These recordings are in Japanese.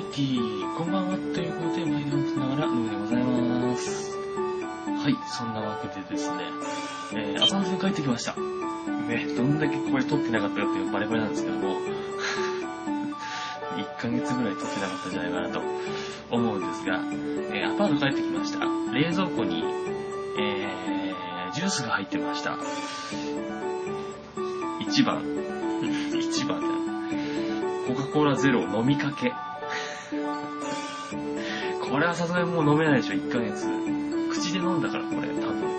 はい、こんばんは。ということで、毎度しながら、ヌーでございます。はい、そんなわけでですね、えー、朝の帰ってきました。ね、どんだけこれ撮ってなかったかっていうバレバレなんですけども、1ヶ月ぐらい撮ってなかったんじゃないかなと思うんですが、えー、アパート帰ってきました。冷蔵庫に、えー、ジュースが入ってました。1番、1番だ。コカ・コーラゼロ飲みかけ。これはさすがにもう飲めないでしょ、1ヶ月。口で飲んだから、これ、多分。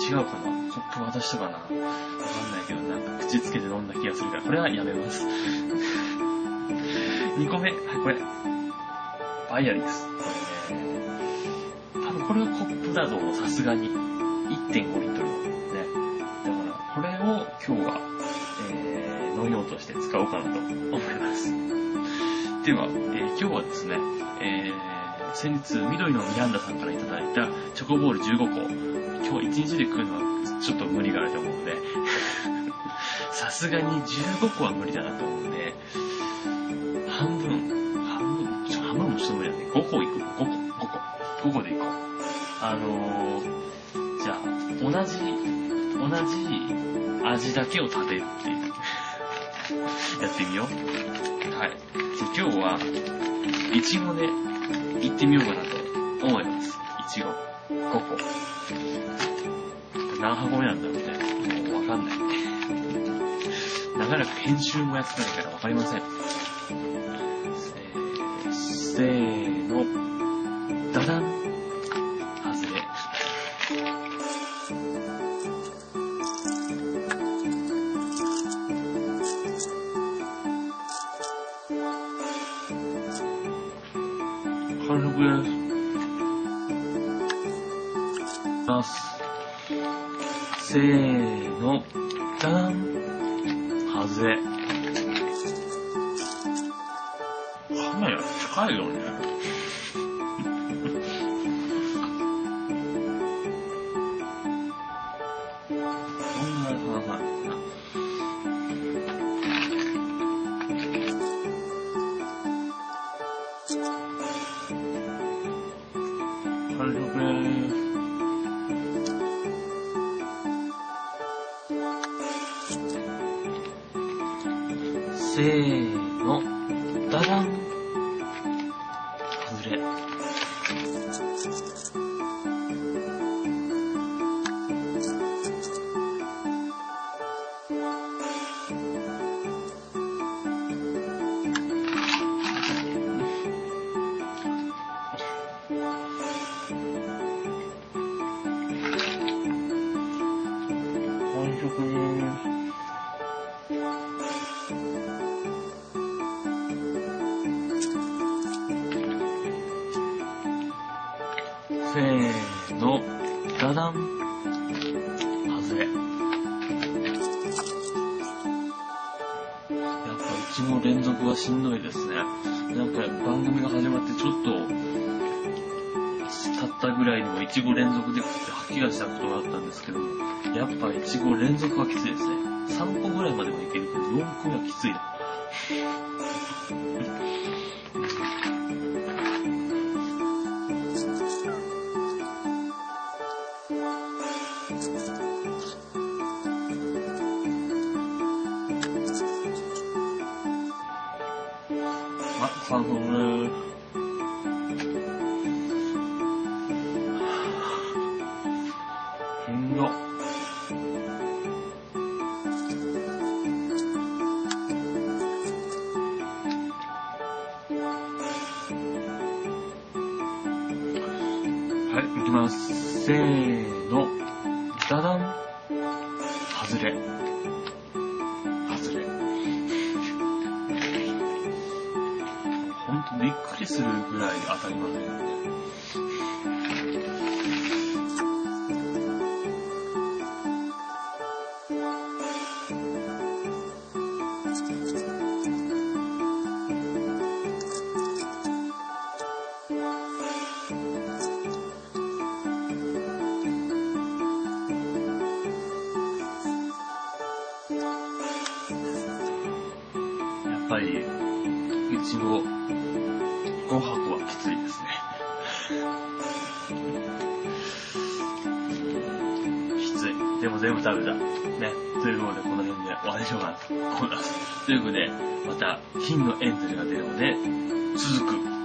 違うかなコップ渡したかなわかんないけど、なんか口つけて飲んだ気がするから、これはやめます。2個目、はい、これ。バイアリです。これね。多分これはコップだと思う、さすがに。1.5リットルの。ね。だから、これを今日は、えー、飲み物として使おうかなと思い。では、えー今日はですね、えー、先日、緑のミランダさんからいただいたチョコボール15個、今日1日で食うのはちょっと無理があると思うので、さすがに15個は無理だなと思うんで、半分、半分、ちょ、半分もちょっと無理だね。5個いく ?5 個、5個、5個でいこう。あのー、じゃあ、同じ、同じ味だけを食べるっていう。やってみよう。はい。で今日は、いちごで行ってみようかなと思います。いちご。5個。何箱目なんだろうね。もうわかんない。長らく編集もやってないからわかりません。えー、せー完食です。ます。せーの。ダダン。外れ。カメラ近いよね。せーの、ダダン。せーの、ダダン。外れ。やっぱうちも連続はしんどいですね。なんか番組が始まってちょっと、経ったぐらいにもイチゴ連続で吐き出したことがあったんですけど、やっぱイチゴ連続はきついですね。3個ぐらいまではいけるけど、4個はきついな。あ、3分です。しんど。はい、いきます。せーの。くりするぐらい当たりませんよね。やっぱり、いちご、5箱はきついですね。きつい。でも全部食べた。ね。ということで、この辺で終わりにしようかなと思います。ということで、また、金のエントリーが出るので、続く